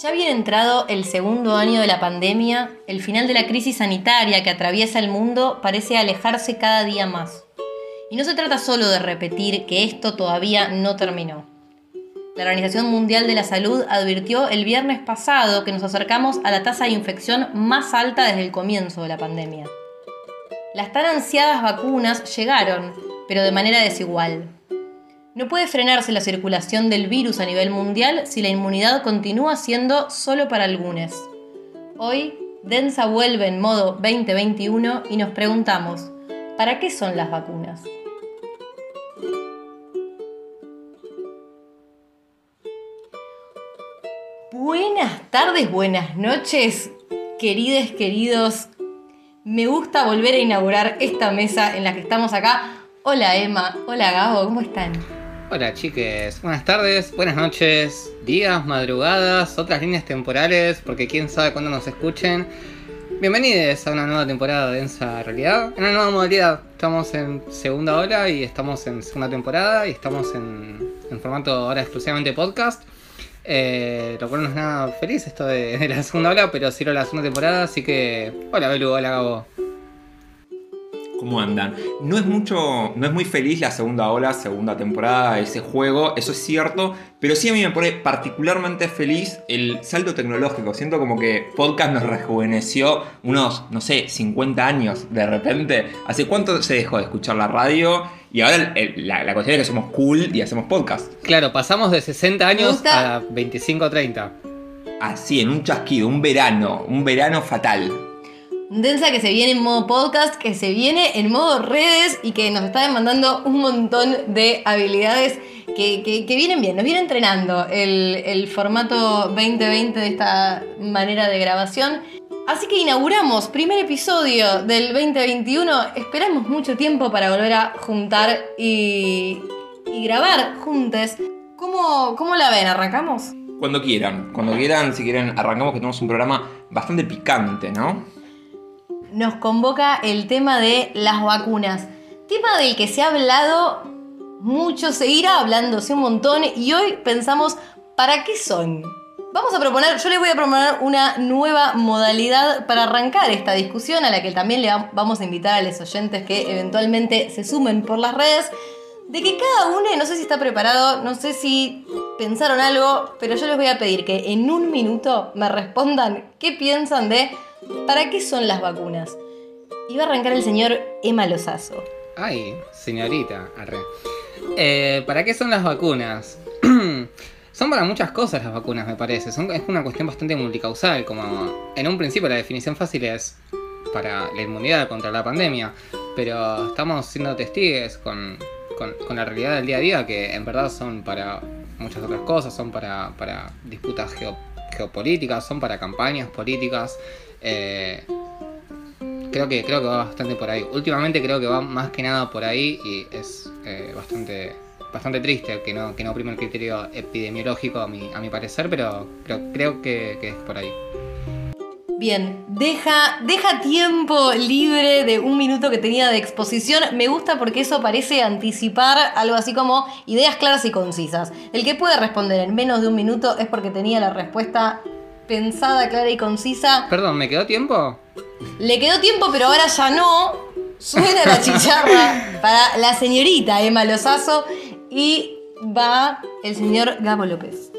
Ya había entrado el segundo año de la pandemia, el final de la crisis sanitaria que atraviesa el mundo parece alejarse cada día más. Y no se trata solo de repetir que esto todavía no terminó. La Organización Mundial de la Salud advirtió el viernes pasado que nos acercamos a la tasa de infección más alta desde el comienzo de la pandemia. Las tan ansiadas vacunas llegaron, pero de manera desigual. No puede frenarse la circulación del virus a nivel mundial si la inmunidad continúa siendo solo para algunos. Hoy, Densa vuelve en modo 2021 y nos preguntamos, ¿para qué son las vacunas? Buenas tardes, buenas noches, querides, queridos. Me gusta volver a inaugurar esta mesa en la que estamos acá. Hola Emma, hola Gabo, ¿cómo están? Hola chiques, buenas tardes, buenas noches, días, madrugadas, otras líneas temporales, porque quién sabe cuándo nos escuchen. Bienvenidos a una nueva temporada de Densa Realidad, en una nueva modalidad. Estamos en segunda ola y estamos en segunda temporada y estamos en, formato ahora exclusivamente podcast. Eh, lo cual no es nada feliz esto de, de la segunda ola, pero sí la segunda temporada, así que... Hola Belu, hola Gabo. ¿Cómo andan? No es mucho, no es muy feliz la segunda ola, segunda temporada ese juego, eso es cierto, pero sí a mí me pone particularmente feliz el salto tecnológico. Siento como que podcast nos rejuveneció unos, no sé, 50 años de repente. ¿Hace cuánto se dejó de escuchar la radio? Y ahora la, la cuestión es que somos cool y hacemos podcast. Claro, pasamos de 60 años a 25 o 30. Así, en un chasquido, un verano, un verano fatal. Densa que se viene en modo podcast, que se viene en modo redes y que nos está demandando un montón de habilidades que, vienen bien, nos viene entrenando el, el, formato 2020 de esta manera de grabación. Así que inauguramos primer episodio del 2021. Esperamos mucho tiempo para volver a juntar y, y grabar juntos. ¿Cómo, ¿Cómo la ven? ¿Arrancamos? Cuando quieran, cuando quieran, si quieren, arrancamos que tenemos un programa bastante picante, ¿no? Nos convoca el tema de las vacunas. Tema del que se ha hablado mucho, seguirá hablándose un montón y hoy pensamos, ¿para qué son? Vamos a proponer, yo les voy a proponer una nueva modalidad para arrancar esta discusión a la que también le vamos a invitar a los oyentes que eventualmente se sumen por las redes, de que cada uno, no sé si está preparado, no sé si pensaron algo, pero yo les voy a pedir que en un minuto me respondan qué piensan de ¿Para qué son las vacunas? Iba a arrancar el señor Emma Lozazo. Ay, señorita, arre. Eh, ¿Para qué son las vacunas? son para muchas cosas las vacunas, me parece. Son, es una cuestión bastante multicausal, como en un principio la definición fácil es para la inmunidad contra la pandemia, pero estamos siendo testigos con, la realidad del día a día que en verdad son para muchas otras cosas, son para, disputas geopolíticas, son para campañas políticas, eh, creo, que, creo que va bastante por ahí. Últimamente creo que va más que nada por ahí y es eh, bastante bastante triste que no, que no prime el criterio epidemiológico a mi, a mi parecer, pero creo, creo que, es por ahí. Bien, deja, deja tiempo libre de un minuto que tenía de exposición. Me gusta porque eso parece anticipar algo así como ideas claras y concisas. El que puede responder en menos de un minuto es porque tenía la respuesta pensada, clara y concisa. Perdón, ¿me quedó tiempo? Le quedó tiempo, pero ahora ya no. Suena la chicharra para la señorita Emma Lozazo y va el señor Gabo López.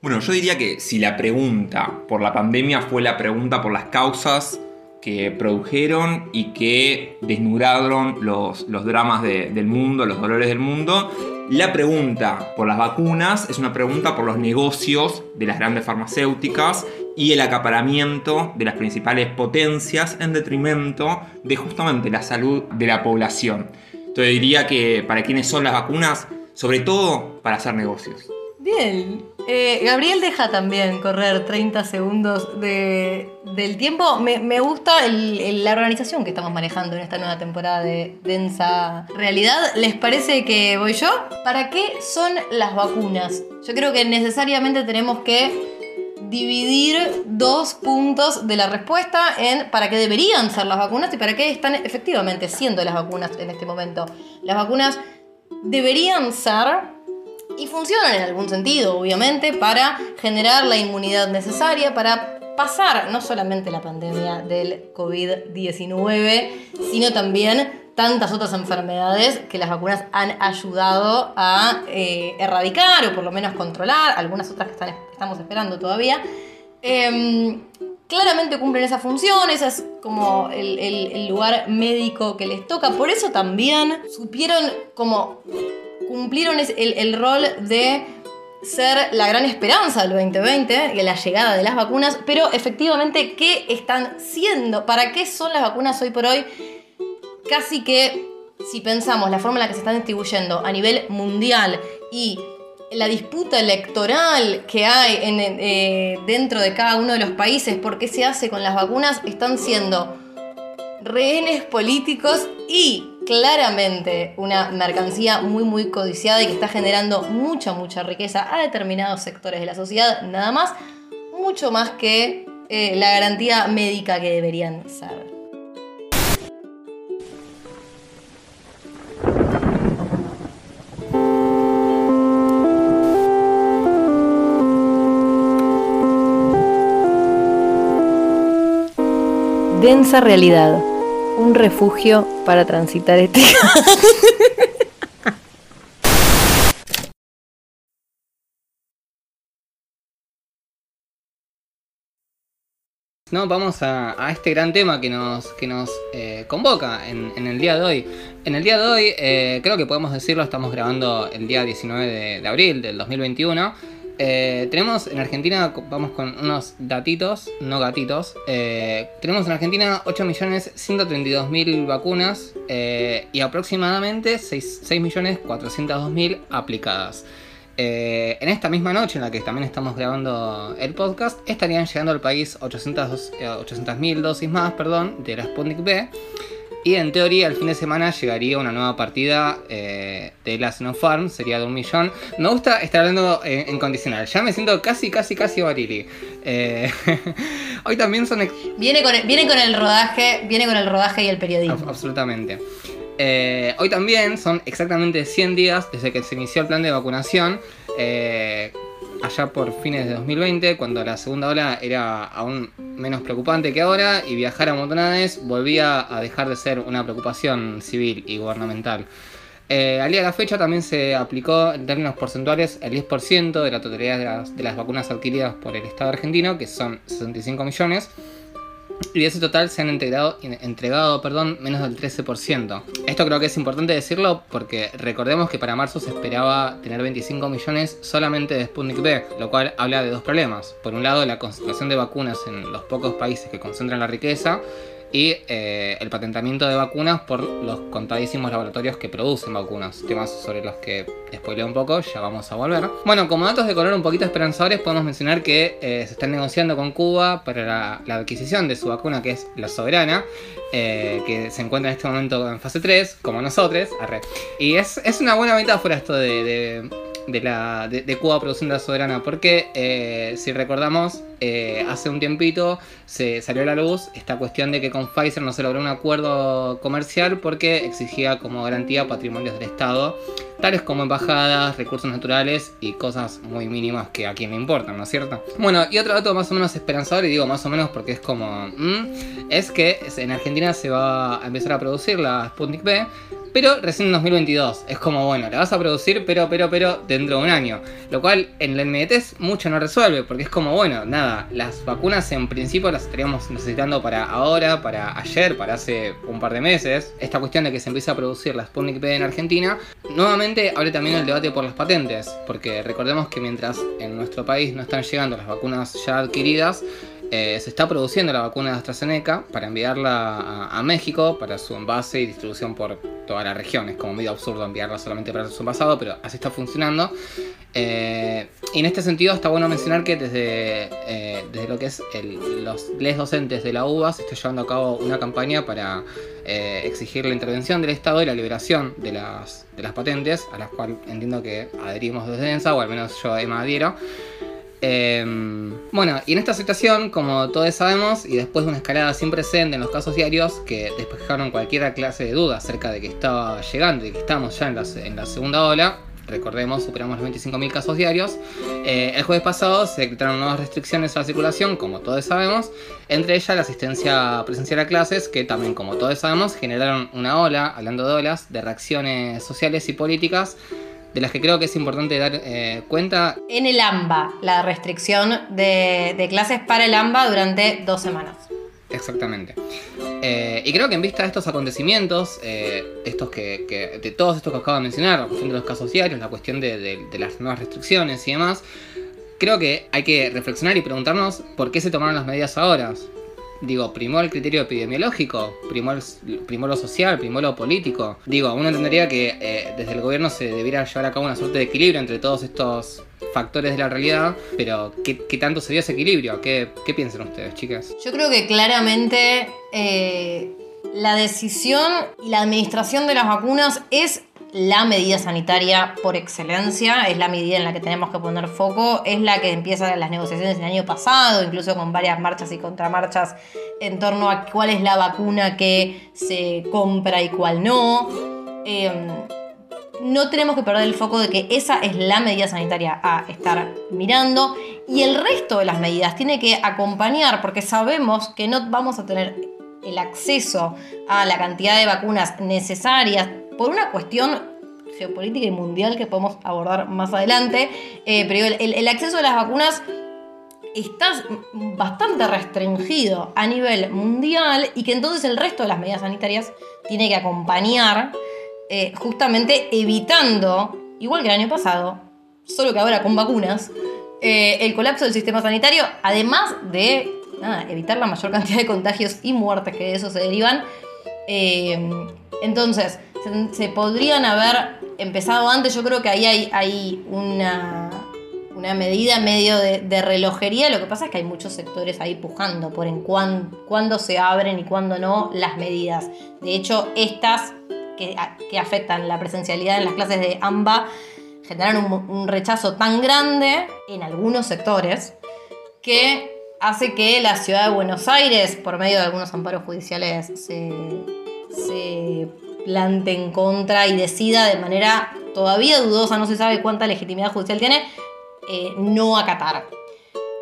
Bueno, yo diría que si la pregunta por la pandemia fue la pregunta por las causas que produjeron y que desnudaron los, los dramas del mundo, los dolores del mundo, la pregunta por las vacunas es una pregunta por los negocios de las grandes farmacéuticas y el acaparamiento de las principales potencias en detrimento de justamente la salud de la población. Entonces diría que para quienes son las vacunas, sobre todo para hacer negocios. Bien. Eh, Gabriel deja también correr 30 segundos del tiempo. Me, gusta la organización que estamos manejando en esta nueva temporada de Densa Realidad. ¿Les parece que voy yo? ¿Para qué son las vacunas? Yo creo que necesariamente tenemos que dividir dos puntos de la respuesta en para qué deberían ser las vacunas y para qué están efectivamente siendo las vacunas en este momento. Las vacunas deberían ser y funcionan en algún sentido, obviamente, para generar la inmunidad necesaria para pasar no solamente la pandemia del COVID-19, sino también tantas otras enfermedades que las vacunas han ayudado a eh, erradicar o por lo menos controlar, algunas otras que estamos esperando todavía. Em, claramente cumplen esa función, ese es como el, lugar médico que les toca. Por eso también supieron como cumplieron el, rol de ser la gran esperanza del 2020 y la llegada de las vacunas, pero efectivamente, ¿qué están siendo? ¿Para qué son las vacunas hoy por hoy? Casi que, si pensamos la forma en la que se están distribuyendo a nivel mundial y la disputa electoral que hay eh, dentro de cada uno de los países por qué se hace con las vacunas, están siendo rehenes políticos y claramente una mercancía muy muy codiciada y que está generando mucha mucha riqueza a determinados sectores de la sociedad, nada más, mucho más que eh, la garantía médica que deberían saber. Densa realidad un refugio para transitar este. No, vamos a, este gran tema que nos, que nos eh, convoca en, el día de hoy. En el día de hoy, eh, creo que podemos decirlo, estamos grabando el día 19 de, abril del 2021. Eh, tenemos en Argentina, vamos con unos datitos, no gatitos. Eh, tenemos en Argentina 8.132.000 vacunas eh, y aproximadamente 6.402.000 aplicadas. en esta misma noche en la que también estamos grabando el podcast, estarían llegando al país 800.000 dosis más perdón, de la Sputnik B. Y en teoría, el fin de semana llegaría una nueva partida eh, de la Sinopharm, sería de un millón. Me gusta estar hablando en, condicional, ya me siento casi, casi, casi Barili. Eh, hoy también son. Viene con, el, viene con el rodaje, viene con el rodaje y el periodismo. absolutamente. Eh, hoy también son exactamente 100 días desde que se inició el plan de vacunación allá por fines de 2020, cuando la segunda ola era aún menos preocupante que ahora y viajar a montonades volvía a dejar de ser una preocupación civil y gubernamental. Eh, al día de la fecha también se aplicó en términos porcentuales el 10% de la totalidad de las, de las vacunas adquiridas por el Estado argentino, que son 65 millones y ese total se han entregado, entregado perdón, menos del 13%. Esto creo que es importante decirlo porque recordemos que para marzo se esperaba tener 25 millones solamente de Sputnik B, lo cual habla de dos problemas. Por un lado, la concentración de vacunas en los pocos países que concentran la riqueza y eh, el patentamiento de vacunas por los contadísimos laboratorios que producen vacunas, temas sobre los que spoileo un poco, ya vamos a volver. Bueno, como datos de color un poquito esperanzadores, podemos mencionar que eh, se están negociando con Cuba para la, adquisición de su vacuna, que es la soberana, eh, que se encuentra en este momento en fase 3, como nosotros. Y es, una buena metáfora esto de, la, de, Cuba produciendo la soberana, porque eh, si recordamos, eh, hace un tiempito se salió a la luz esta cuestión de que con Pfizer no se logró un acuerdo comercial porque exigía como garantía patrimonios del Estado, tales como embajadas, recursos naturales y cosas muy mínimas que a quien le importan, ¿no es cierto? Bueno, y otro dato más o menos esperanzador, y digo más o menos porque es como, es que en Argentina se va a empezar a producir la Sputnik B, pero recién en 2022. Es como, bueno, la vas a producir, pero, pero, pero dentro de un año. Lo cual en la inmediatez mucho no resuelve, porque es como, bueno, nada, las vacunas en principio las estaríamos necesitando para ahora, para ayer, para hace un par de meses. Esta cuestión de que se empieza a producir la Sputnik P en Argentina. Nuevamente abre también el debate por las patentes, porque recordemos que mientras en nuestro país no están llegando las vacunas ya adquiridas, eh, se está produciendo la vacuna de AstraZeneca para enviarla a, México para su envase y distribución por toda la región. Es como medio absurdo enviarla solamente para su envasado, pero así está funcionando. Eh, y en este sentido está bueno mencionar que desde, eh, desde lo que es los les docentes de la UBA se está llevando a cabo una campaña para exigir la intervención del Estado y la liberación de las, de las patentes, a las cuales entiendo que adherimos desde ENSA, o al menos yo me adhiero. Em, bueno, y en esta situación, como todos sabemos, y después de una escalada sin precedente en los casos diarios que despejaron cualquier clase de duda acerca de que estaba llegando y que estamos ya en la, segunda ola, recordemos, superamos los 25.000 casos diarios. Eh, el jueves pasado se decretaron nuevas restricciones a la circulación, como todos sabemos, entre ellas la asistencia presencial a clases, que también, como todos sabemos, generaron una ola, hablando de olas, de reacciones sociales y políticas de las que creo que es importante dar eh, cuenta. En el AMBA, la restricción de, de clases para el AMBA durante dos semanas. Exactamente. Eh, y creo que en vista de estos acontecimientos, eh, estos que, de todos estos que acabo de mencionar, la cuestión de los casos diarios, la cuestión de, de, las nuevas restricciones y demás, creo que hay que reflexionar y preguntarnos por qué se tomaron las medidas ahora. Digo, primó el criterio epidemiológico, primó, lo social, primó lo político. Digo, uno entendería que eh, desde el gobierno se debiera llevar a cabo una suerte de equilibrio entre todos estos factores de la realidad, pero ¿qué, tanto sería ese equilibrio? ¿Qué, piensan ustedes, chicas? Yo creo que claramente eh, la decisión y la administración de las vacunas es la medida sanitaria por excelencia, es la medida en la que tenemos que poner foco, es la que empieza las negociaciones el año pasado, incluso con varias marchas y contramarchas en torno a cuál es la vacuna que se compra y cuál no. Em, no tenemos que perder el foco de que esa es la medida sanitaria a estar mirando y el resto de las medidas tiene que acompañar porque sabemos que no vamos a tener el acceso a la cantidad de vacunas necesarias por una cuestión geopolítica y mundial que podemos abordar más adelante, eh, pero el, acceso a las vacunas está bastante restringido a nivel mundial y que entonces el resto de las medidas sanitarias tiene que acompañar eh, justamente evitando, igual que el año pasado, solo que ahora con vacunas, eh, el colapso del sistema sanitario, además de evitar la mayor cantidad de contagios y muertes que de eso se derivan. Entonces, se, podrían haber empezado antes, yo creo que ahí hay, una, una medida medio de, relojería, lo que pasa es que hay muchos sectores ahí pujando por en cuándo se abren y cuándo no las medidas. De hecho, estas que, afectan la presencialidad en las clases de AMBA generan un, rechazo tan grande en algunos sectores que hace que la ciudad de Buenos Aires, por medio de algunos amparos judiciales, se, se plante en contra y decida de manera todavía dudosa, no se sabe cuánta legitimidad judicial tiene, eh, no acatar.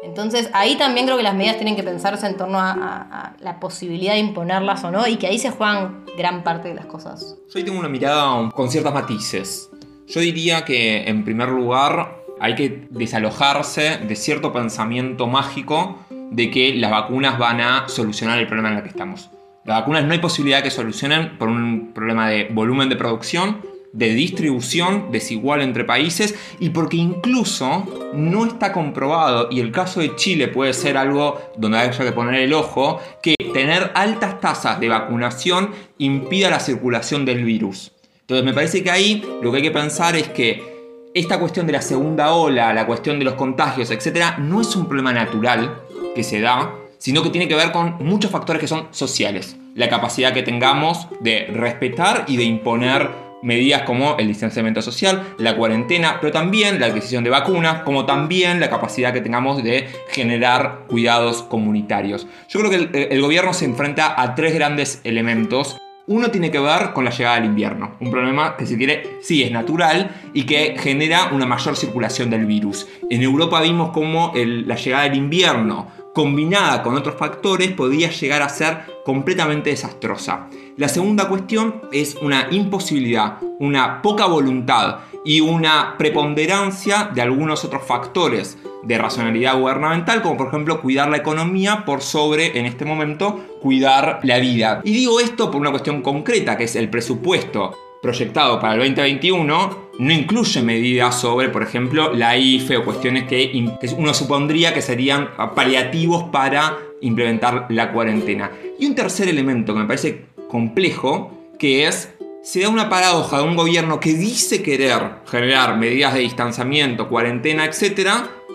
Entonces ahí también creo que las medidas tienen que pensarse en torno a, la posibilidad de imponerlas o no y que ahí se juegan gran parte de las cosas. Yo ahí tengo una mirada con ciertos matices. Yo diría que en primer lugar hay que desalojarse de cierto pensamiento mágico de que las vacunas van a solucionar el problema en el que estamos. Las vacunas no hay posibilidad que solucionen por un problema de volumen de producción, de distribución desigual entre países y porque incluso no está comprobado, y el caso de Chile puede ser algo donde haya que poner el ojo, que tener altas tasas de vacunación impida la circulación del virus. Entonces me parece que ahí lo que hay que pensar es que esta cuestión de la segunda ola, la cuestión de los contagios, etc., no es un problema natural que se da, sino que tiene que ver con muchos factores que son sociales. La capacidad que tengamos de respetar y de imponer medidas como el distanciamiento social, la cuarentena, pero también la adquisición de vacunas, como también la capacidad que tengamos de generar cuidados comunitarios. Yo creo que el, gobierno se enfrenta a tres grandes elementos uno tiene que ver con la llegada del invierno, un problema que si quiere sí es natural y que genera una mayor circulación del virus. En Europa vimos cómo la llegada del invierno combinada con otros factores podría llegar a ser completamente desastrosa. La segunda cuestión es una imposibilidad, una poca voluntad y una preponderancia de algunos otros factores de racionalidad gubernamental, como por ejemplo cuidar la economía por sobre, en este momento, cuidar la vida. Y digo esto por una cuestión concreta, que es el presupuesto proyectado para el 2021 no incluye medidas sobre, por ejemplo, la IFE o cuestiones que uno supondría que serían paliativos para implementar la cuarentena. Y un tercer elemento que me parece complejo, que es, se da una paradoja de un gobierno que dice querer generar medidas de distanciamiento, cuarentena, etc.,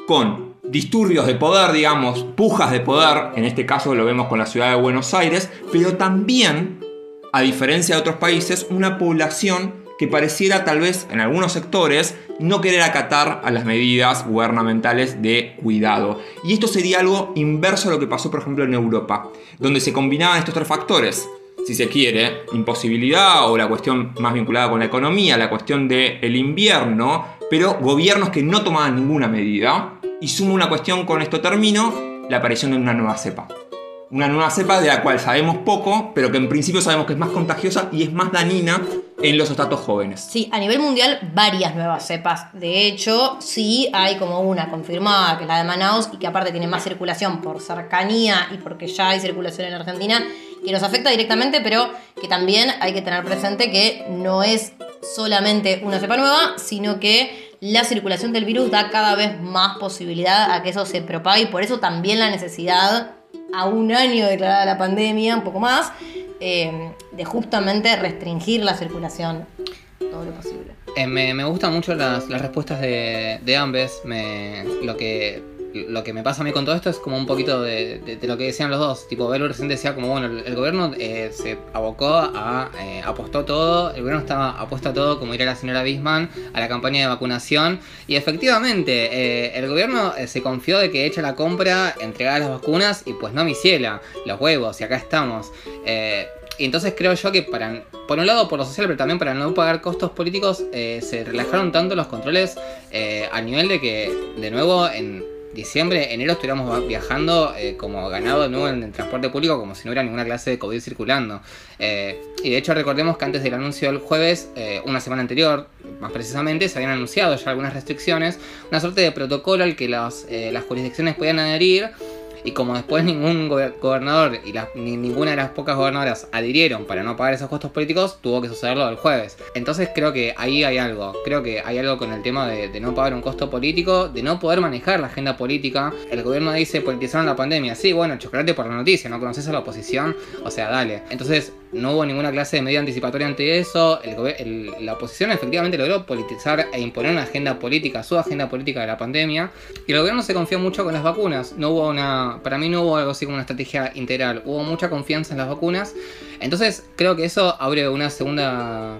con disturbios de poder, digamos, pujas de poder, en este caso lo vemos con la ciudad de Buenos Aires, pero también, a diferencia de otros países, una población que pareciera tal vez en algunos sectores no querer acatar a las medidas gubernamentales de cuidado. Y esto sería algo inverso a lo que pasó por ejemplo en Europa, donde se combinaban estos tres factores si se quiere, imposibilidad o la cuestión más vinculada con la economía, la cuestión del invierno, pero gobiernos que no tomaban ninguna medida. Y sumo una cuestión, con esto termino, la aparición de una nueva cepa una nueva cepa de la cual sabemos poco, pero que en principio sabemos que es más contagiosa y es más dañina en los estatos jóvenes. Sí, a nivel mundial varias nuevas cepas. De hecho, sí hay como una confirmada, que es la de Manaus, y que aparte tiene más circulación por cercanía y porque ya hay circulación en Argentina, que nos afecta directamente, pero que también hay que tener presente que no es solamente una cepa nueva, sino que la circulación del virus da cada vez más posibilidad a que eso se propague y por eso también la necesidad a un año declarada la pandemia, un poco más, eh, de justamente restringir la circulación todo lo posible. Eh, me, me, gustan mucho las, las respuestas de, de Ambes. Me, lo que lo que me pasa a mí con todo esto es como un poquito de, lo que decían los dos. Tipo, Belo recién decía como, bueno, el, gobierno eh, se abocó a, eh, apostó todo, el gobierno estaba apuesto a todo, como diría la señora Bisman, a la campaña de vacunación. Y efectivamente, eh, el gobierno se confió de que hecha la compra, entregaba las vacunas y pues no me hiciera los huevos, y acá estamos. y entonces creo yo que para, por un lado por lo social, pero también para no pagar costos políticos, se relajaron tanto los controles a nivel de que, de nuevo, en diciembre, enero estuviéramos viajando eh, como ganado de en el transporte público como si no hubiera ninguna clase de COVID circulando. Eh, y de hecho recordemos que antes del anuncio del jueves, eh, una semana anterior, más precisamente, se habían anunciado ya algunas restricciones, una suerte de protocolo al que las, las jurisdicciones podían adherir y como después ningún gobernador y ni ninguna de las pocas gobernadoras adhirieron para no pagar esos costos políticos, tuvo que sucederlo el jueves. Entonces creo que ahí hay algo. Creo que hay algo con el tema de, no pagar un costo político, de no poder manejar la agenda política. El gobierno dice politizaron la pandemia. Sí, bueno, chocolate por la noticia, no conoces a la oposición, o sea, dale. Entonces no hubo ninguna clase de medida anticipatoria ante eso. la oposición efectivamente logró politizar e imponer una agenda política, su agenda política de la pandemia. Y el gobierno se confió mucho con las vacunas. No hubo una, para mí no hubo algo así como una estrategia integral. Hubo mucha confianza en las vacunas. Entonces creo que eso abre una segunda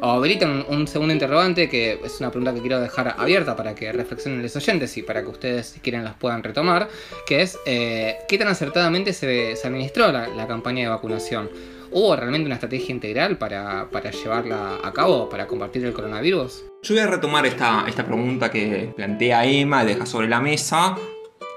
o habilita un, segundo interrogante que es una pregunta que quiero dejar abierta para que reflexionen los oyentes y para que ustedes si quieren las puedan retomar, que es eh, qué tan acertadamente se, administró la campaña de vacunación. ¿Hubo realmente una estrategia integral para, llevarla a cabo, para combatir el coronavirus? Yo voy a retomar esta, esta pregunta que plantea Emma, deja sobre la mesa.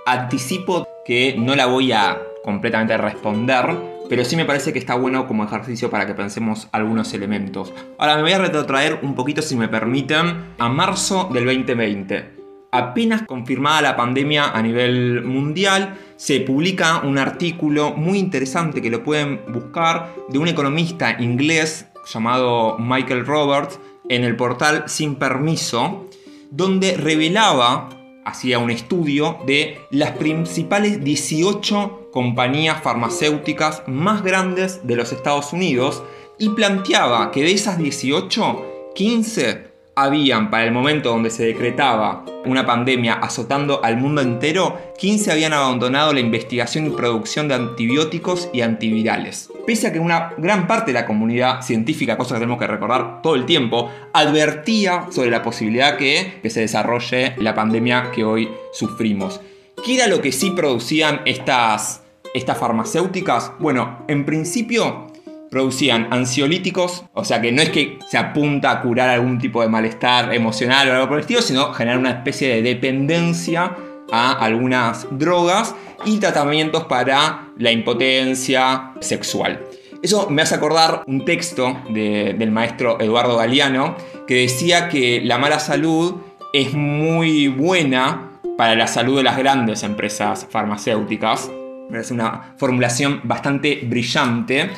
Anticipo que no la voy a completamente responder, pero sí me parece que está bueno como ejercicio para que pensemos algunos elementos. Ahora me voy a retrotraer un poquito, si me permiten, a marzo del 2020 apenas confirmada la pandemia a nivel mundial, se publica un artículo muy interesante que lo pueden buscar de un economista inglés llamado Michael Roberts en el portal Sin Permiso, donde revelaba, hacía un estudio de las principales 18 compañías farmacéuticas más grandes de los Estados Unidos y planteaba que de esas 18, 15 habían, para el momento donde se decretaba una pandemia azotando al mundo entero, 15 habían abandonado la investigación y producción de antibióticos y antivirales. Pese a que una gran parte de la comunidad científica, cosa que tenemos que recordar todo el tiempo, advertía sobre la posibilidad que, que se desarrolle la pandemia que hoy sufrimos. ¿Qué era lo que sí producían estas, estas farmacéuticas? Bueno, en principio producían ansiolíticos, o sea que no es que se apunta a curar algún tipo de malestar emocional o algo por el estilo, sino generar una especie de dependencia a algunas drogas y tratamientos para la impotencia sexual. Eso me hace acordar un texto del maestro Eduardo Galeano que decía que la mala salud es muy buena para la salud de las grandes empresas farmacéuticas. Parece una formulación bastante brillante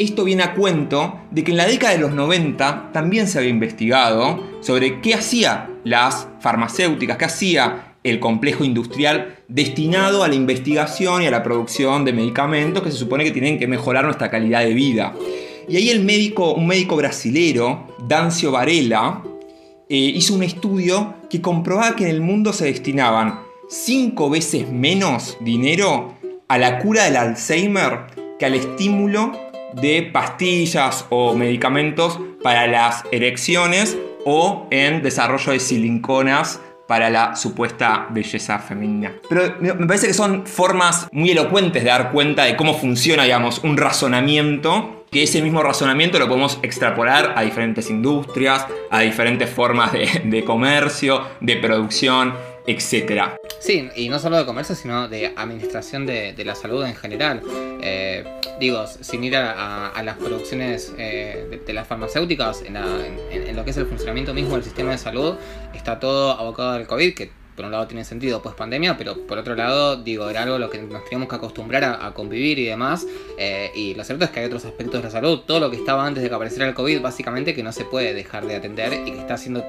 esto viene a cuento de que en la década de los 90 también se había investigado sobre qué hacía las farmacéuticas, qué hacía el complejo industrial destinado a la investigación y a la producción de medicamentos que se supone que tienen que mejorar nuestra calidad de vida. Y ahí el médico, un médico brasilero, Dancio Varela, eh, hizo un estudio que comprobaba que en el mundo se destinaban cinco veces menos dinero a la cura del Alzheimer que al estímulo de pastillas o medicamentos para las erecciones o en desarrollo de silinconas para la supuesta belleza femenina. Pero me parece que son formas muy elocuentes de dar cuenta de cómo funciona, digamos, un razonamiento que ese mismo razonamiento lo podemos extrapolar a diferentes industrias, a diferentes formas de, comercio, de producción, etc. Sí, y no solo de comercio, sino de administración de, la salud en general. Eh, digo, sin ir a, las producciones eh, de, las farmacéuticas, en, en, lo que es el funcionamiento mismo del sistema de salud, está todo abocado al COVID, que por un lado tiene sentido post pandemia, pero por otro lado, digo, era algo a lo que nos teníamos que acostumbrar a, convivir y demás. Eh, y lo cierto es que hay otros aspectos de la salud, todo lo que estaba antes de que apareciera el COVID, básicamente que no se puede dejar de atender y que está siendo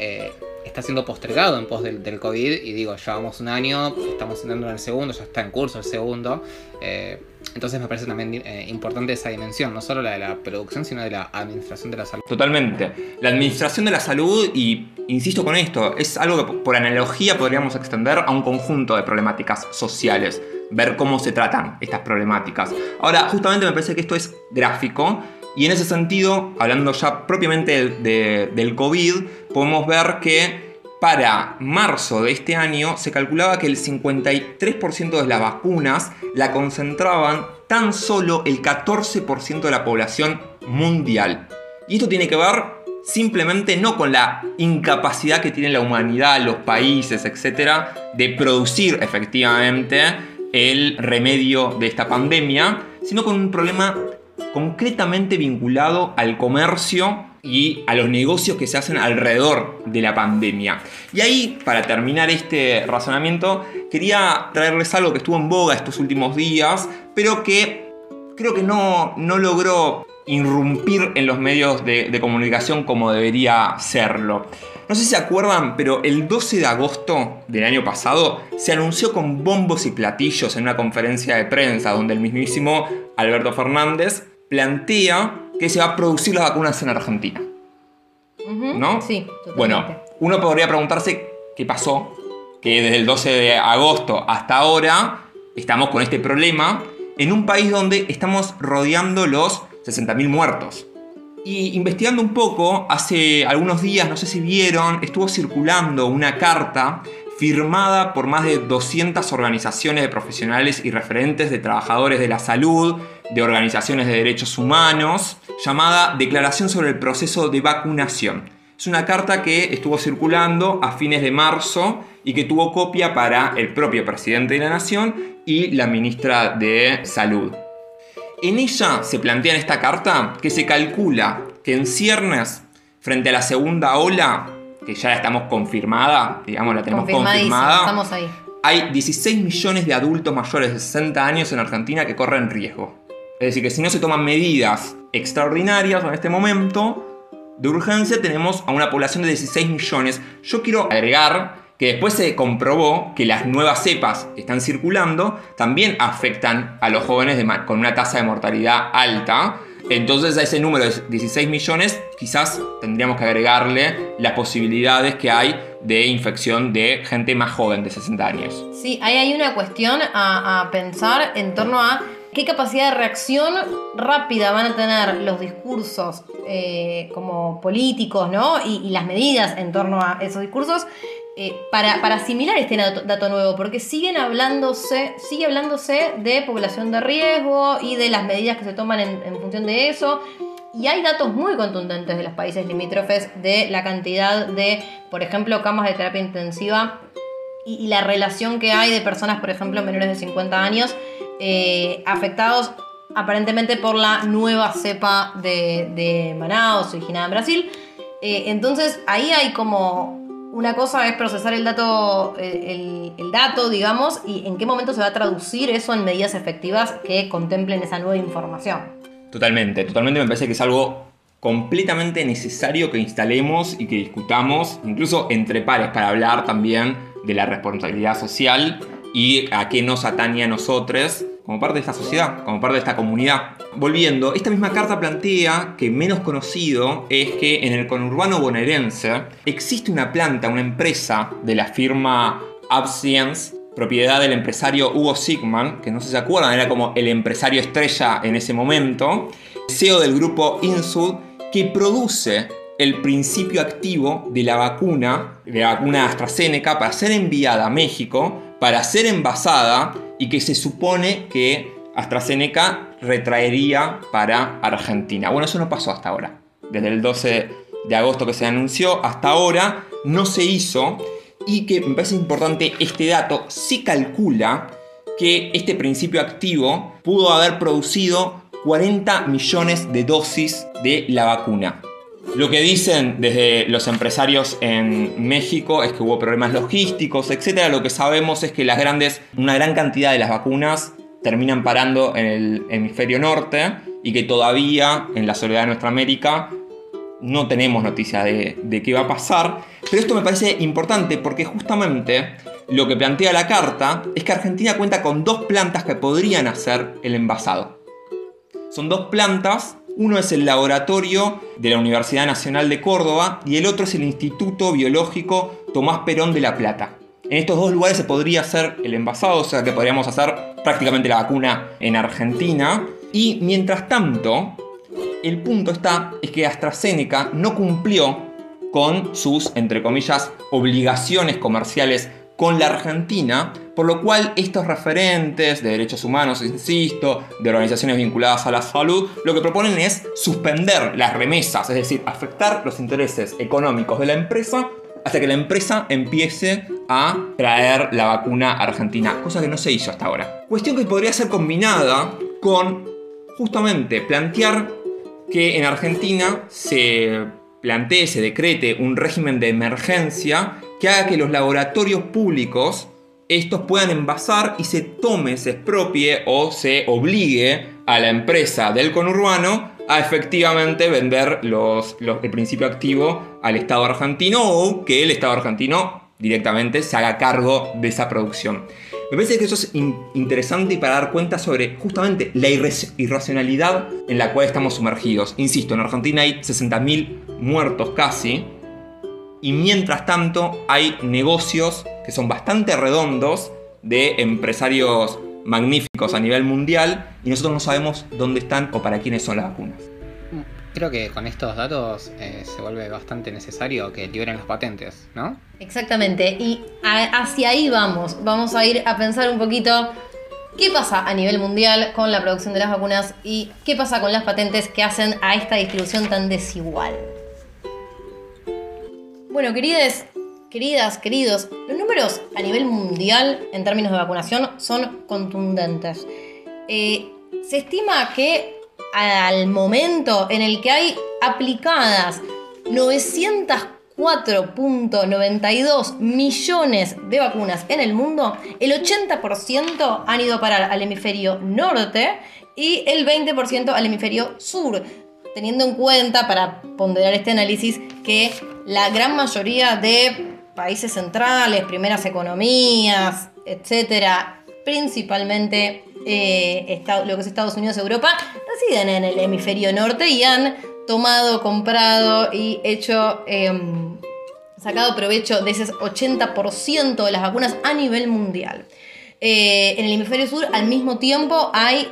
eh, está siendo postergado en pos del, COVID. Y digo, llevamos un año, estamos entrando en el segundo, ya está en curso el segundo. Eh, entonces me parece también eh, importante esa dimensión, no solo la de la producción, sino de la administración de la salud. Totalmente. La administración de la salud, y insisto con esto, es algo que por analogía podríamos extender a un conjunto de problemáticas sociales, ver cómo se tratan estas problemáticas. Ahora, justamente me parece que esto es gráfico. Y en ese sentido, hablando ya propiamente del COVID, podemos ver que para marzo de este año se calculaba que el 53% de las vacunas la concentraban tan solo el 14% de la población mundial. Y esto tiene que ver simplemente no con la incapacidad que tiene la humanidad, los países, etcétera, de producir efectivamente el remedio de esta pandemia, sino con un problema concretamente vinculado al comercio y a los negocios que se hacen alrededor de la pandemia. Y ahí, para terminar este razonamiento, quería traerles algo que estuvo en boga estos últimos días, pero que creo que no, no logró irrumpir en los medios de, de comunicación como debería serlo. No sé si se acuerdan, pero el 12 de agosto del año pasado se anunció con bombos y platillos en una conferencia de prensa donde el mismísimo Alberto Fernández plantea que se va a producir las vacunas en Argentina. ¿No? Sí, totalmente. Bueno, uno podría preguntarse qué pasó, que desde el 12 de agosto hasta ahora estamos con este problema en un país donde estamos rodeando los 60.000 muertos. Y investigando un poco, hace algunos días, no sé si vieron, estuvo circulando una carta firmada por más de 200 organizaciones de profesionales y referentes de trabajadores de la salud, de organizaciones de derechos humanos, llamada Declaración sobre el proceso de vacunación. Es una carta que estuvo circulando a fines de marzo y que tuvo copia para el propio presidente de la Nación y la ministra de Salud. En ella se plantea en esta carta que se calcula que en ciernes, frente a la segunda ola, que ya estamos confirmada, digamos, la tenemos confirmada. Estamos ahí. Hay 16 millones de adultos mayores de 60 años en Argentina que corren riesgo. Es decir, que si no se toman medidas extraordinarias en este momento de urgencia, tenemos a una población de 16 millones. Yo quiero agregar que después se comprobó que las nuevas cepas que están circulando también afectan a los jóvenes con una tasa de mortalidad alta. Entonces a ese número de 16 millones quizás tendríamos que agregarle las posibilidades que hay de infección de gente más joven de 60 años. Sí, ahí hay una cuestión a, pensar en torno a qué capacidad de reacción rápida van a tener los discursos eh, como políticos ¿no? y, y las medidas en torno a esos discursos eh, para, asimilar este dato, nuevo, porque siguen hablándose, sigue hablándose de población de riesgo y de las medidas que se toman en, función de eso. Y hay datos muy contundentes de los países limítrofes de la cantidad de, por ejemplo, camas de terapia intensiva y, la relación que hay de personas, por ejemplo, menores de 50 años, eh, afectados aparentemente por la nueva cepa de, de Manaus, originada en Brasil. Eh, entonces ahí hay como una cosa es procesar el dato, el, dato, digamos, y en qué momento se va a traducir eso en medidas efectivas que contemplen esa nueva información. Totalmente, totalmente me parece que es algo completamente necesario que instalemos y que discutamos, incluso entre pares, para hablar también de la responsabilidad social y a qué nos atañe a nosotros como parte de esta sociedad, como parte de esta comunidad. Volviendo, esta misma carta plantea que menos conocido es que en el conurbano bonaerense existe una planta, una empresa de la firma Abscience, propiedad del empresario Hugo Sigman, que no sé si se acuerdan, era como el empresario estrella en ese momento, CEO del grupo Insud, que produce el principio activo de la vacuna, de la vacuna AstraZeneca, para ser enviada a México, para ser envasada y que se supone que AstraZeneca retraería para Argentina. Bueno, eso no pasó hasta ahora. Desde el 12 de agosto que se anunció hasta ahora no se hizo y que me parece importante este dato, se calcula que este principio activo pudo haber producido 40 millones de dosis de la vacuna. Lo que dicen desde los empresarios en México es que hubo problemas logísticos, etc. Lo que sabemos es que las grandes, una gran cantidad de las vacunas terminan parando en el hemisferio norte y que todavía en la soledad de nuestra América no tenemos noticia de, de, qué va a pasar. Pero esto me parece importante porque justamente lo que plantea la carta es que Argentina cuenta con dos plantas que podrían hacer el envasado. Son dos plantas uno es el laboratorio de la Universidad Nacional de Córdoba y el otro es el Instituto Biológico Tomás Perón de La Plata. En estos dos lugares se podría hacer el envasado, o sea que podríamos hacer prácticamente la vacuna en Argentina. Y mientras tanto, el punto está es que AstraZeneca no cumplió con sus, entre comillas, obligaciones comerciales con la Argentina, por lo cual estos referentes de derechos humanos, insisto, de organizaciones vinculadas a la salud, lo que proponen es suspender las remesas, es decir, afectar los intereses económicos de la empresa hasta que la empresa empiece a traer la vacuna argentina, cosa que no se hizo hasta ahora. Cuestión que podría ser combinada con justamente plantear que en Argentina se plantee, se decrete un régimen de emergencia que haga que los laboratorios públicos estos puedan envasar y se tome, se expropie o se obligue a la empresa del conurbano a efectivamente vender los, el principio activo al Estado argentino o que el Estado argentino directamente se haga cargo de esa producción. Me parece que eso es interesante para dar cuenta sobre justamente la irracionalidad en la cual estamos sumergidos. Insisto, en Argentina hay 60.000 muertos casi, y mientras tanto hay negocios que son bastante redondos de empresarios magníficos a nivel mundial y nosotros no sabemos dónde están o para quiénes son las vacunas. Creo que con estos datos eh, se vuelve bastante necesario que liberen las patentes, ¿no? Exactamente, y hacia ahí vamos. Vamos a ir a pensar un poquito qué pasa a nivel mundial con la producción de las vacunas y qué pasa con las patentes que hacen a esta distribución tan desigual. Bueno, queridas, queridas, queridos, los números a nivel mundial en términos de vacunación son contundentes. Eh, se estima que al momento en el que hay aplicadas 904.92 millones de vacunas en el mundo, el 80% han ido a parar al hemisferio norte y el 20% al hemisferio sur, teniendo en cuenta, para ponderar este análisis, que la gran mayoría de países centrales, primeras economías, etcétera, principalmente eh, lo que es Estados Unidos y Europa, residen en el hemisferio norte y han tomado, comprado y hecho, em, sacado provecho de ese 80% de las vacunas a nivel mundial. Eh, en el hemisferio sur, al mismo tiempo, hay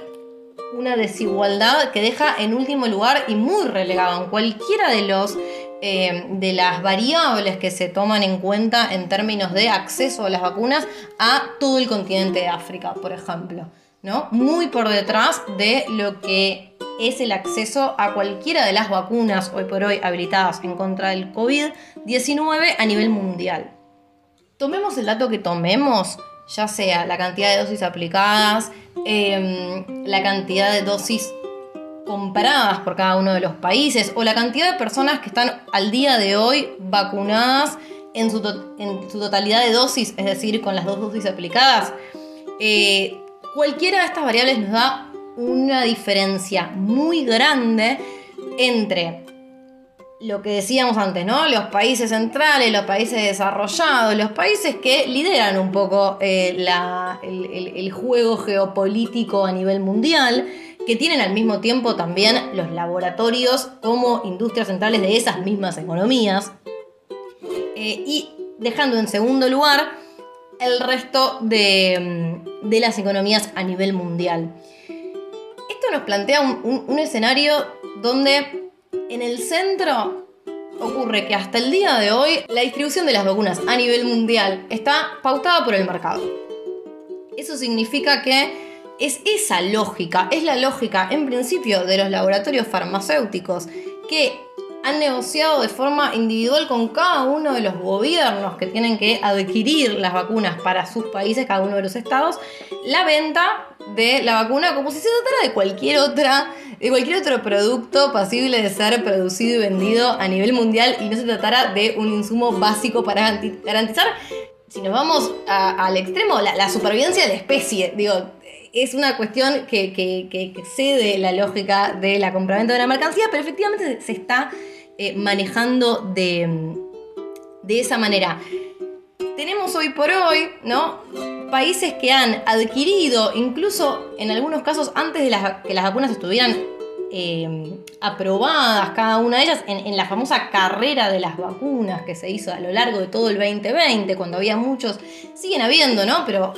una desigualdad que deja en último lugar y muy relegado en cualquiera de los eh, de las variables que se toman en cuenta en términos de acceso a las vacunas a todo el continente de África, por ejemplo. ¿no? Muy por detrás de lo que es el acceso a cualquiera de las vacunas hoy por hoy habilitadas en contra del COVID-19 a nivel mundial. Tomemos el dato que tomemos, ya sea la cantidad de dosis aplicadas, em, la cantidad de dosis comparadas por cada uno de los países o la cantidad de personas que están al día de hoy vacunadas en su, totalidad de dosis, es decir, con las dos dosis aplicadas. Eh, cualquiera de estas variables nos da una diferencia muy grande entre lo que decíamos antes, ¿no? Los países centrales, los países desarrollados, los países que lideran un poco eh, el juego geopolítico a nivel mundial que tienen al mismo tiempo también los laboratorios como industrias centrales de esas mismas economías. Eh, y dejando en segundo lugar el resto de, mm, las economías a nivel mundial. Esto nos plantea un escenario donde en el centro ocurre que hasta el día de hoy la distribución de las vacunas a nivel mundial está pautada por el mercado. Eso significa que es esa lógica, es la lógica en principio de los laboratorios farmacéuticos que han negociado de forma individual con cada uno de los gobiernos que tienen que adquirir las vacunas para sus países, cada uno de los estados, la venta de la vacuna como si se tratara de cualquier otra, de cualquier otro producto pasible de ser producido y vendido a nivel mundial y no se tratara de un insumo básico para garantizar, si nos vamos al extremo, la, la supervivencia de la especie. Digo, es una cuestión que, que, excede la lógica de la compraventa de la mercancía, pero efectivamente se está eh, manejando de, de esa manera. Tenemos hoy por hoy, ¿no? Países que han adquirido, incluso en algunos casos antes de que las vacunas estuvieran eh, aprobadas, cada una de ellas, en, en, la famosa carrera de las vacunas que se hizo a lo largo de todo el 2020, cuando había muchos, siguen habiendo, ¿no? Pero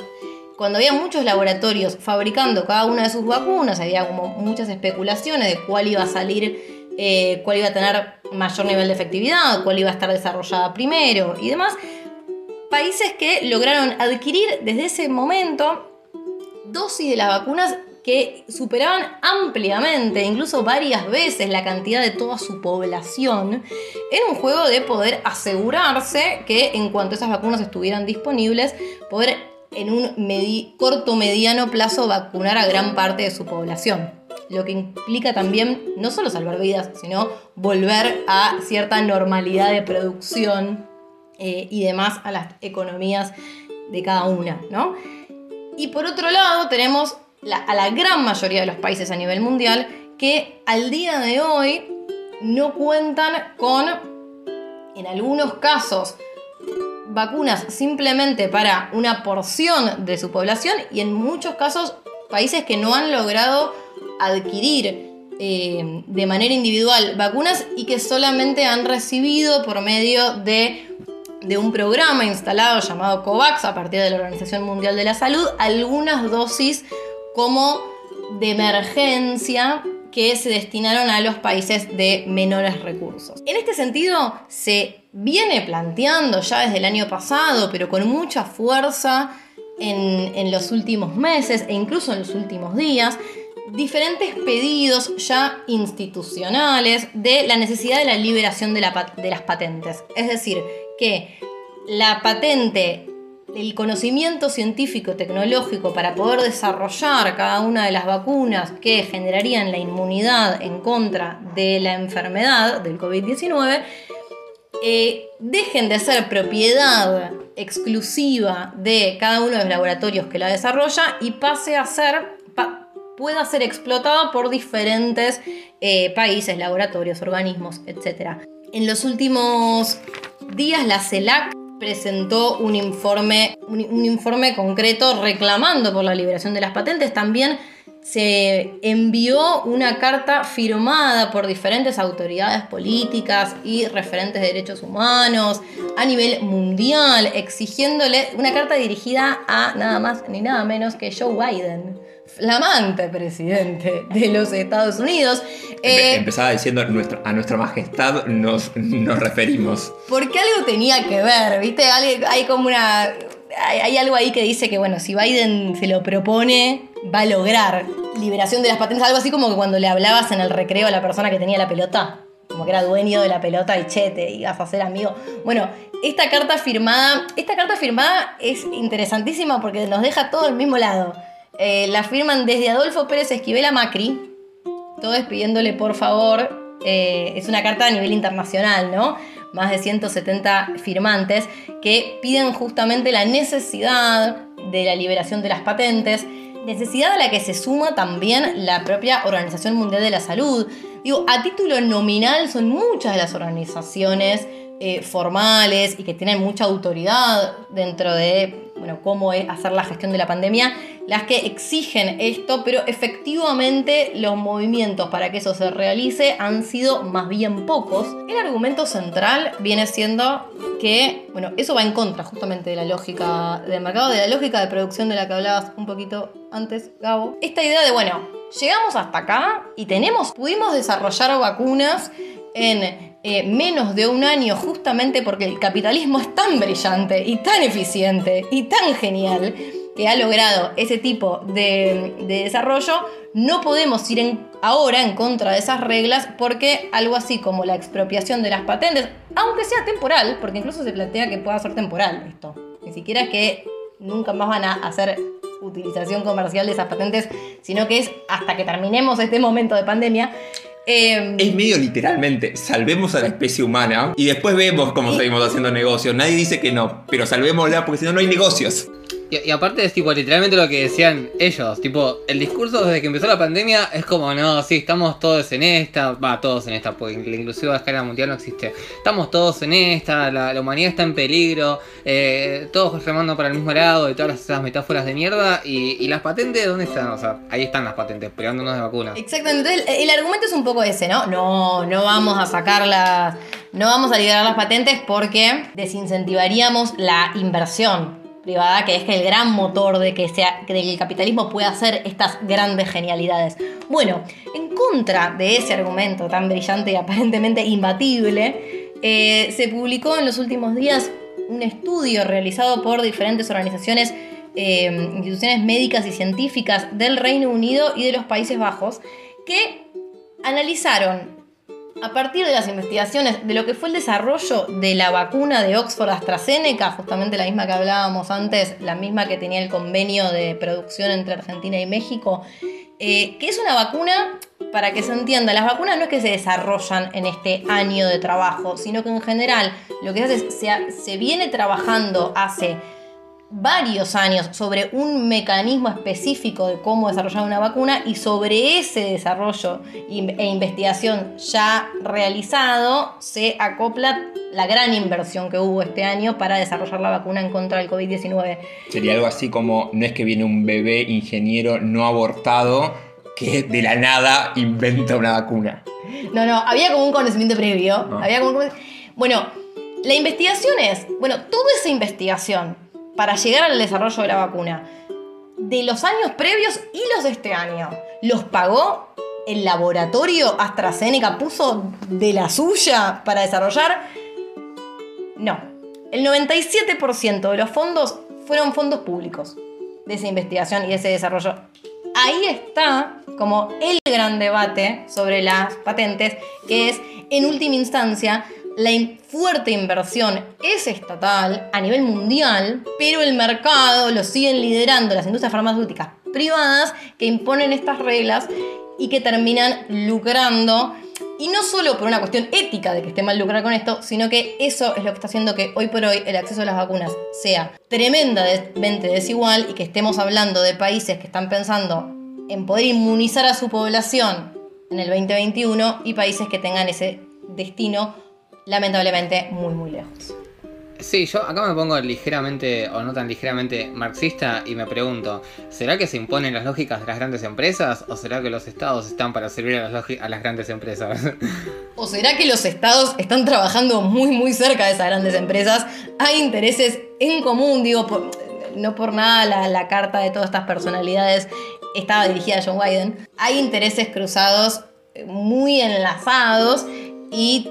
cuando había muchos laboratorios fabricando cada una de sus vacunas, había como muchas especulaciones de cuál iba a salir, eh, cuál iba a tener mayor nivel de efectividad, cuál iba a estar desarrollada primero y demás. Países que lograron adquirir desde ese momento dosis de las vacunas que superaban ampliamente, incluso varias veces, la cantidad de toda su población, en un juego de poder asegurarse que en cuanto esas vacunas estuvieran disponibles, poder en un corto mediano plazo vacunar a gran parte de su población. Lo que implica también no solo salvar vidas, sino volver a cierta normalidad de producción eh, y demás a las economías de cada una. ¿no? Y por otro lado tenemos a la gran mayoría de los países a nivel mundial que al día de hoy no cuentan con, en algunos casos, vacunas simplemente para una porción de su población y en muchos casos países que no han logrado adquirir eh, de manera individual vacunas y que solamente han recibido por medio de, de un programa instalado llamado COVAX a partir de la Organización Mundial de la Salud algunas dosis como de emergencia que se destinaron a los países de menores recursos. En este sentido, se viene planteando ya desde el año pasado, pero con mucha fuerza en, los últimos meses e incluso en los últimos días, diferentes pedidos ya institucionales de la necesidad de la liberación de, las patentes. Es decir, que la patente el conocimiento científico tecnológico para poder desarrollar cada una de las vacunas que generarían la inmunidad en contra de la enfermedad del COVID-19 eh, dejen de ser propiedad exclusiva de cada uno de los laboratorios que la desarrolla y pase a ser pueda ser explotada por diferentes eh, países, laboratorios, organismos, etc. En los últimos días la CELAC presentó un informe, un, informe concreto reclamando por la liberación de las patentes. También se envió una carta firmada por diferentes autoridades políticas y referentes de derechos humanos a nivel mundial, exigiéndole una carta dirigida a nada más ni nada menos que Joe Biden flamante presidente de los Estados Unidos. Eh, empezaba diciendo a nuestra majestad nos, nos referimos. Porque algo tenía que ver, ¿viste? Hay, como una. Hay, algo ahí que dice que, bueno, si Biden se lo propone, va a lograr liberación de las patentes. Algo así como que cuando le hablabas en el recreo a la persona que tenía la pelota, como que era dueño de la pelota y chete, te ibas a ser amigo. Bueno, esta carta firmada, esta carta firmada es interesantísima porque nos deja todo al mismo lado. Eh, la firman desde Adolfo Pérez Esquivel a Macri, todos pidiéndole por favor, eh, es una carta a nivel internacional, ¿no? Más de 170 firmantes que piden justamente la necesidad de la liberación de las patentes, necesidad a la que se suma también la propia Organización Mundial de la Salud. Digo, a título nominal son muchas de las organizaciones eh, formales y que tienen mucha autoridad dentro de bueno, cómo es hacer la gestión de la pandemia, las que exigen esto, pero efectivamente los movimientos para que eso se realice han sido más bien pocos. El argumento central viene siendo que, bueno, eso va en contra justamente de la lógica del mercado, de la lógica de producción de la que hablabas un poquito antes, Gabo. Esta idea de, bueno, llegamos hasta acá y tenemos, pudimos desarrollar vacunas en eh, menos de un año justamente porque el capitalismo es tan brillante y tan eficiente y tan genial que ha logrado ese tipo de, de desarrollo, no podemos ir ahora en contra de esas reglas porque algo así como la expropiación de las patentes, aunque sea temporal, porque incluso se plantea que pueda ser temporal esto, ni siquiera es que nunca más van a hacer utilización comercial de esas patentes, sino que es hasta que terminemos este momento de pandemia. Eh, Es medio literalmente, salvemos a la especie humana y después vemos cómo seguimos haciendo negocios. Nadie dice que no, pero salvémosla porque si no, no hay negocios. Y, aparte es tipo literalmente lo que decían ellos, tipo, el discurso desde que empezó la pandemia es como, no, sí, estamos todos en esta, va, todos en esta, porque la inclusiva a escala mundial no existe. Estamos todos en esta, la, humanidad está en peligro, eh, todos remando para el mismo lado y todas esas metáforas de mierda, y, las patentes, ¿dónde están? O sea, ahí están las patentes, pegándonos de vacunas. Exactamente, entonces el, el argumento es un poco ese, ¿no? No, no vamos a sacar las. No vamos a liberar las patentes porque desincentivaríamos la inversión privada, que es el gran motor de que, sea, que el capitalismo pueda hacer estas grandes genialidades. Bueno, en contra de ese argumento tan brillante y aparentemente imbatible, eh, se publicó en los últimos días un estudio realizado por diferentes organizaciones eh, instituciones médicas y científicas del Reino Unido y de los Países Bajos que analizaron a partir de las investigaciones de lo que fue el desarrollo de la vacuna de Oxford AstraZeneca, justamente la misma que hablábamos antes, la misma que tenía el convenio de producción entre Argentina y México, eh, que es una vacuna, para que se entienda, las vacunas no es que se desarrollan en este año de trabajo, sino que en general lo que se hace es se, se viene trabajando hace varios años sobre un mecanismo específico de cómo desarrollar una vacuna y sobre ese desarrollo e investigación ya realizado se acopla la gran inversión que hubo este año para desarrollar la vacuna en contra del COVID-19. Sería algo así como, no es que viene un bebé ingeniero no abortado que de la nada inventa una vacuna. No, no, había como un conocimiento previo. No. Había como un Bueno, la investigación es, bueno, toda esa investigación para llegar al desarrollo de la vacuna de los años previos y los de este año, ¿los pagó el laboratorio AstraZeneca? ¿Puso de la suya para desarrollar? No. El 97% de los fondos fueron fondos públicos de esa investigación y de ese desarrollo. Ahí está como el gran debate sobre las patentes, que es, en última instancia, la fuerte inversión es estatal a nivel mundial, pero el mercado lo siguen liderando las industrias farmacéuticas privadas que imponen estas reglas y que terminan lucrando. Y no solo por una cuestión ética de que esté mal lucrar con esto, sino que eso es lo que está haciendo que hoy por hoy el acceso a las vacunas sea tremendamente desigual y que estemos hablando de países que están pensando en poder inmunizar a su población en el 2021 y países que tengan ese destino lamentablemente muy muy lejos. Sí, yo acá me pongo ligeramente, o no tan ligeramente, marxista y me pregunto, ¿será que se imponen las lógicas de las grandes empresas o será que los estados están para servir a las, logi- a las grandes empresas? ¿O será que los estados están trabajando muy muy cerca de esas grandes empresas? Hay intereses en común, digo, por- no por nada la, la carta de todas estas personalidades estaba dirigida a John Biden. Hay intereses cruzados eh, muy enlazados y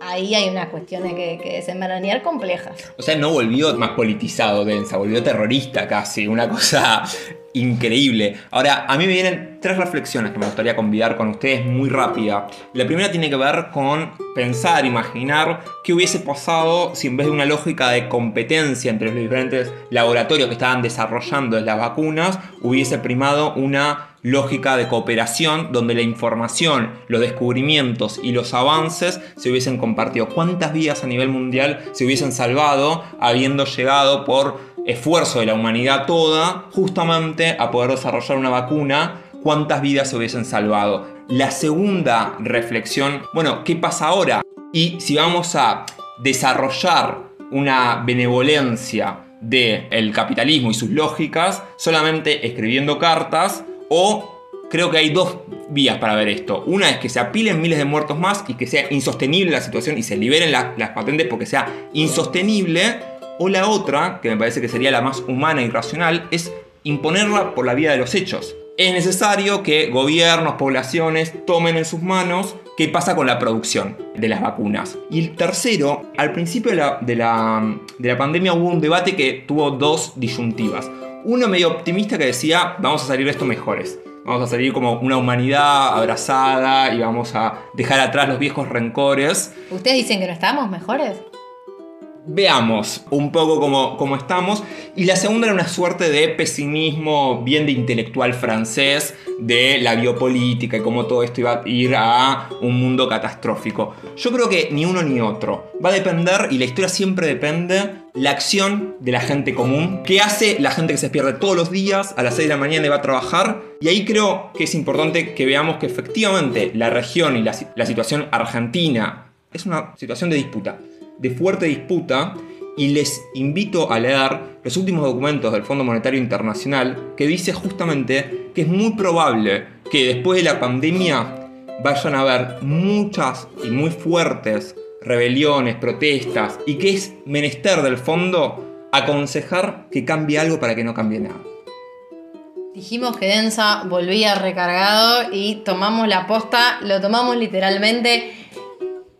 ahí hay unas cuestiones que, que complejas. O sea, no volvió más politizado Densa, volvió terrorista casi, una cosa increíble. Ahora, a mí me vienen tres reflexiones que me gustaría convidar con ustedes muy rápida. La primera tiene que ver con pensar, imaginar qué hubiese pasado si en vez de una lógica de competencia entre los diferentes laboratorios que estaban desarrollando las vacunas, hubiese primado una lógica de cooperación donde la información, los descubrimientos y los avances se hubiesen compartido. ¿Cuántas vidas a nivel mundial se hubiesen salvado habiendo llegado por esfuerzo de la humanidad toda justamente a poder desarrollar una vacuna? ¿Cuántas vidas se hubiesen salvado? La segunda reflexión, bueno, ¿qué pasa ahora? Y si vamos a desarrollar una benevolencia del capitalismo y sus lógicas solamente escribiendo cartas o creo que hay dos vías para ver esto. Una es que se apilen miles de muertos más y que sea insostenible la situación y se liberen la- las patentes porque sea insostenible. O la otra, que me parece que sería la más humana y racional, es imponerla por la vía de los hechos. Es necesario que gobiernos, poblaciones tomen en sus manos qué pasa con la producción de las vacunas. Y el tercero, al principio de la, de la, de la pandemia hubo un debate que tuvo dos disyuntivas. Uno medio optimista que decía, vamos a salir de esto mejores. Vamos a salir como una humanidad abrazada y vamos a dejar atrás los viejos rencores. ¿Ustedes dicen que no estamos mejores? veamos un poco cómo, cómo, estamos. Y la segunda era una suerte de pesimismo bien de intelectual francés de la biopolítica y cómo todo esto iba a ir a un mundo catastrófico. Yo creo que ni uno ni otro. Va a depender, y la historia siempre depende, la acción de la gente común. ¿Qué hace la gente que se despierte todos los días a las 6 de la mañana y va a trabajar? Y ahí creo que es importante que veamos que efectivamente la región y la, la situación argentina es una situación de disputa de fuerte disputa y les invito a leer los últimos documentos del Fondo Monetario Internacional que dice justamente que es muy probable que después de la pandemia vayan a haber muchas y muy fuertes rebeliones, protestas y que es menester del fondo aconsejar que cambie algo para que no cambie nada. Dijimos que Densa volvía recargado y tomamos la posta, lo tomamos literalmente.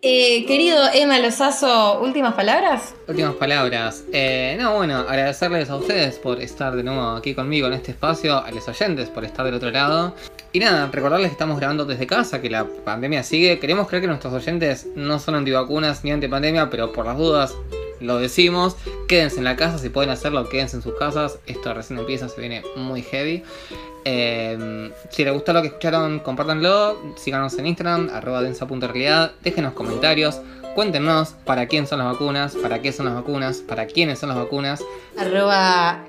Eh, querido Emma Lozazo, ¿últimas palabras? Últimas palabras. Eh, no, bueno, agradecerles a ustedes por estar de nuevo aquí conmigo en este espacio, a los oyentes por estar del otro lado. Y nada, recordarles que estamos grabando desde casa, que la pandemia sigue. Queremos creer que nuestros oyentes no son antivacunas ni antipandemia, pero por las dudas lo decimos. Quédense en la casa, si pueden hacerlo, quédense en sus casas. Esto recién empieza, se viene muy heavy. Eh, si les gustó lo que escucharon, compártanlo. Síganos en Instagram, arroba densa.realidad. Déjenos comentarios. Cuéntenos para quién son las vacunas, para qué son las vacunas, para quiénes son las vacunas. Arroba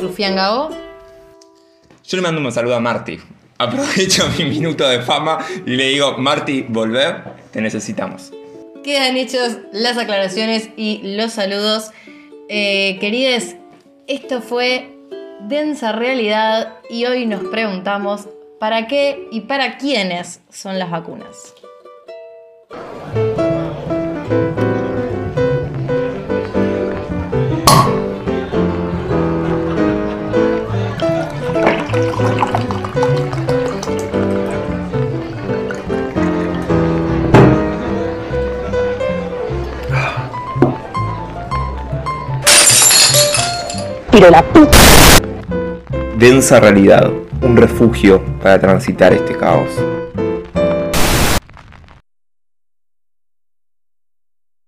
Rufiangao. Yo le mando un saludo a Marty. Aprovecho mi minuto de fama y le digo, Marty, volver, te necesitamos. Quedan hechos las aclaraciones y los saludos. Eh, querides, esto fue Densa Realidad y hoy nos preguntamos para qué y para quiénes son las vacunas. La puta. Densa realidad, un refugio para transitar este caos.